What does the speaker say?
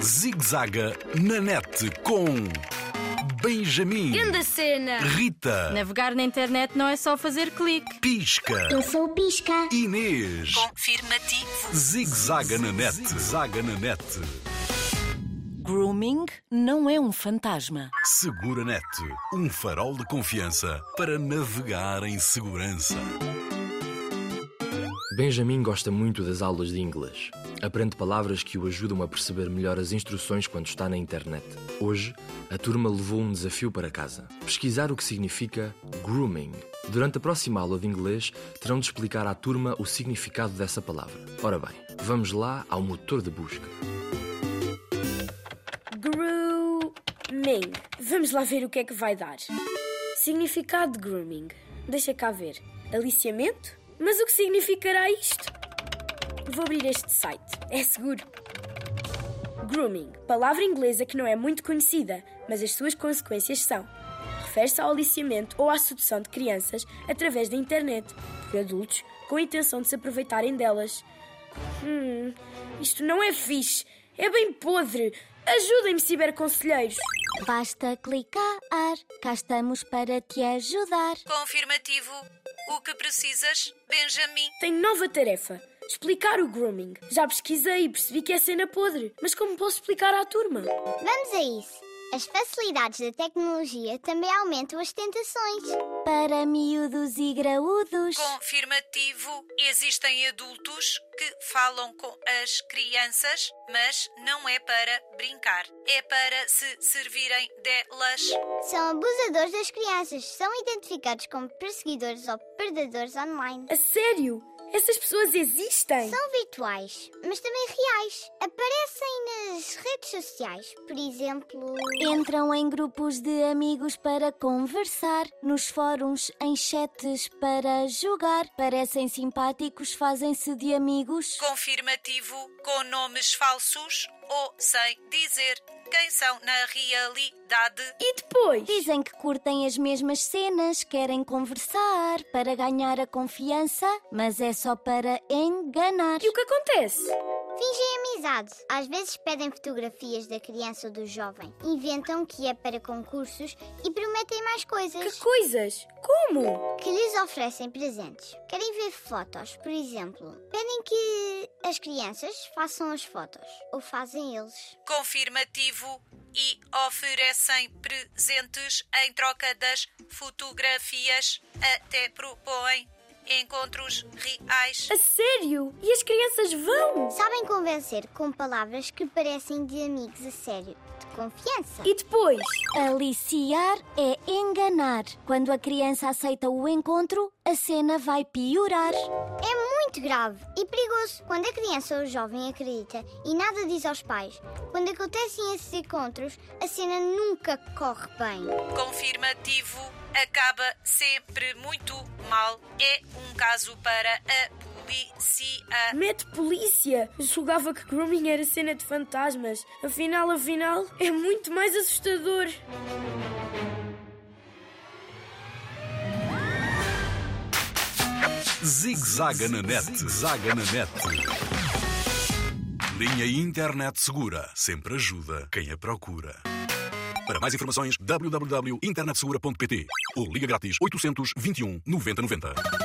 Zigzaga na net com Benjamin, Grande cena! Rita, Navegar na internet não é só fazer clique. Pisca, Eu sou o Pisca. Inês. Confirmativo. Zigzaga na net, zaga na net. Grooming não é um fantasma. Segura net, um farol de confiança para navegar em segurança. Benjamin gosta muito das aulas de inglês. Aprende palavras que o ajudam a perceber melhor as instruções quando está na internet. Hoje, a turma levou um desafio para casa: pesquisar o que significa grooming. Durante a próxima aula de inglês, terão de explicar à turma o significado dessa palavra. Ora bem, vamos lá ao motor de busca. Grooming. Vamos lá ver o que é que vai dar. Significado de grooming. Deixa cá ver. Aliciamento? Mas o que significará isto? Vou abrir este site. É seguro. Grooming. Palavra inglesa que não é muito conhecida, mas as suas consequências são. Refere-se ao aliciamento ou à sedução de crianças através da internet por adultos com a intenção de se aproveitarem delas. Hum, isto não é fixe. É bem podre. Ajudem-me, ciberconselheiros. Basta clicar. Cá estamos para te ajudar. Confirmativo. O que precisas, Benjamin? Tenho nova tarefa. Explicar o grooming. Já pesquisei e percebi que é cena podre. Mas como posso explicar à turma? Vamos a isso. As facilidades da tecnologia também aumentam as tentações. Para miúdos e graúdos. Confirmativo. Existem adultos que falam com as crianças, mas não é para brincar. É para se servirem delas. São abusadores das crianças. São identificados como perseguidores ou predadores online. A sério? Essas pessoas existem? São virtuais, mas também reais. Aparecem nas redes sociais. Por exemplo, Entram em grupos de amigos para conversar, nos fóruns, em chats para jogar. Parecem simpáticos, fazem-se de amigos. Confirmativo. Com nomes falsos ou sem dizer quem são na realidade. E depois? Dizem que curtem as mesmas cenas, querem conversar para ganhar a confiança, mas é só para enganar. E o que acontece? fingem amizade. Às vezes pedem fotografias da criança ou do jovem. Inventam que é para concursos e prometem mais Que coisas. coisas? Como? que lhes oferecem presentes. Querem ver fotos, por exemplo. Pedem que as crianças façam as fotos. Ou fazem eles. Confirmativo. E oferecem presentes em troca das fotografias. Até propõem encontros reais. A sério? E as crianças vão? Sabem convencer com palavras que parecem de amigos a sério, confiança. E depois? Aliciar é enganar. Quando a criança aceita o encontro, a cena vai piorar. É muito grave e perigoso quando a criança ou o jovem acredita e nada diz aos pais. Quando acontecem esses encontros, a cena nunca corre bem. Confirmativo. Acaba sempre muito mal. É um caso para a polícia. Mete polícia! Julgava que grooming era cena de fantasmas. Afinal, afinal, é muito mais assustador. Zigzaga na net, zaga na net. Linha Internet Segura sempre ajuda quem a procura. Para mais informações, www.internetsegura.pt ou liga grátis 821 9090.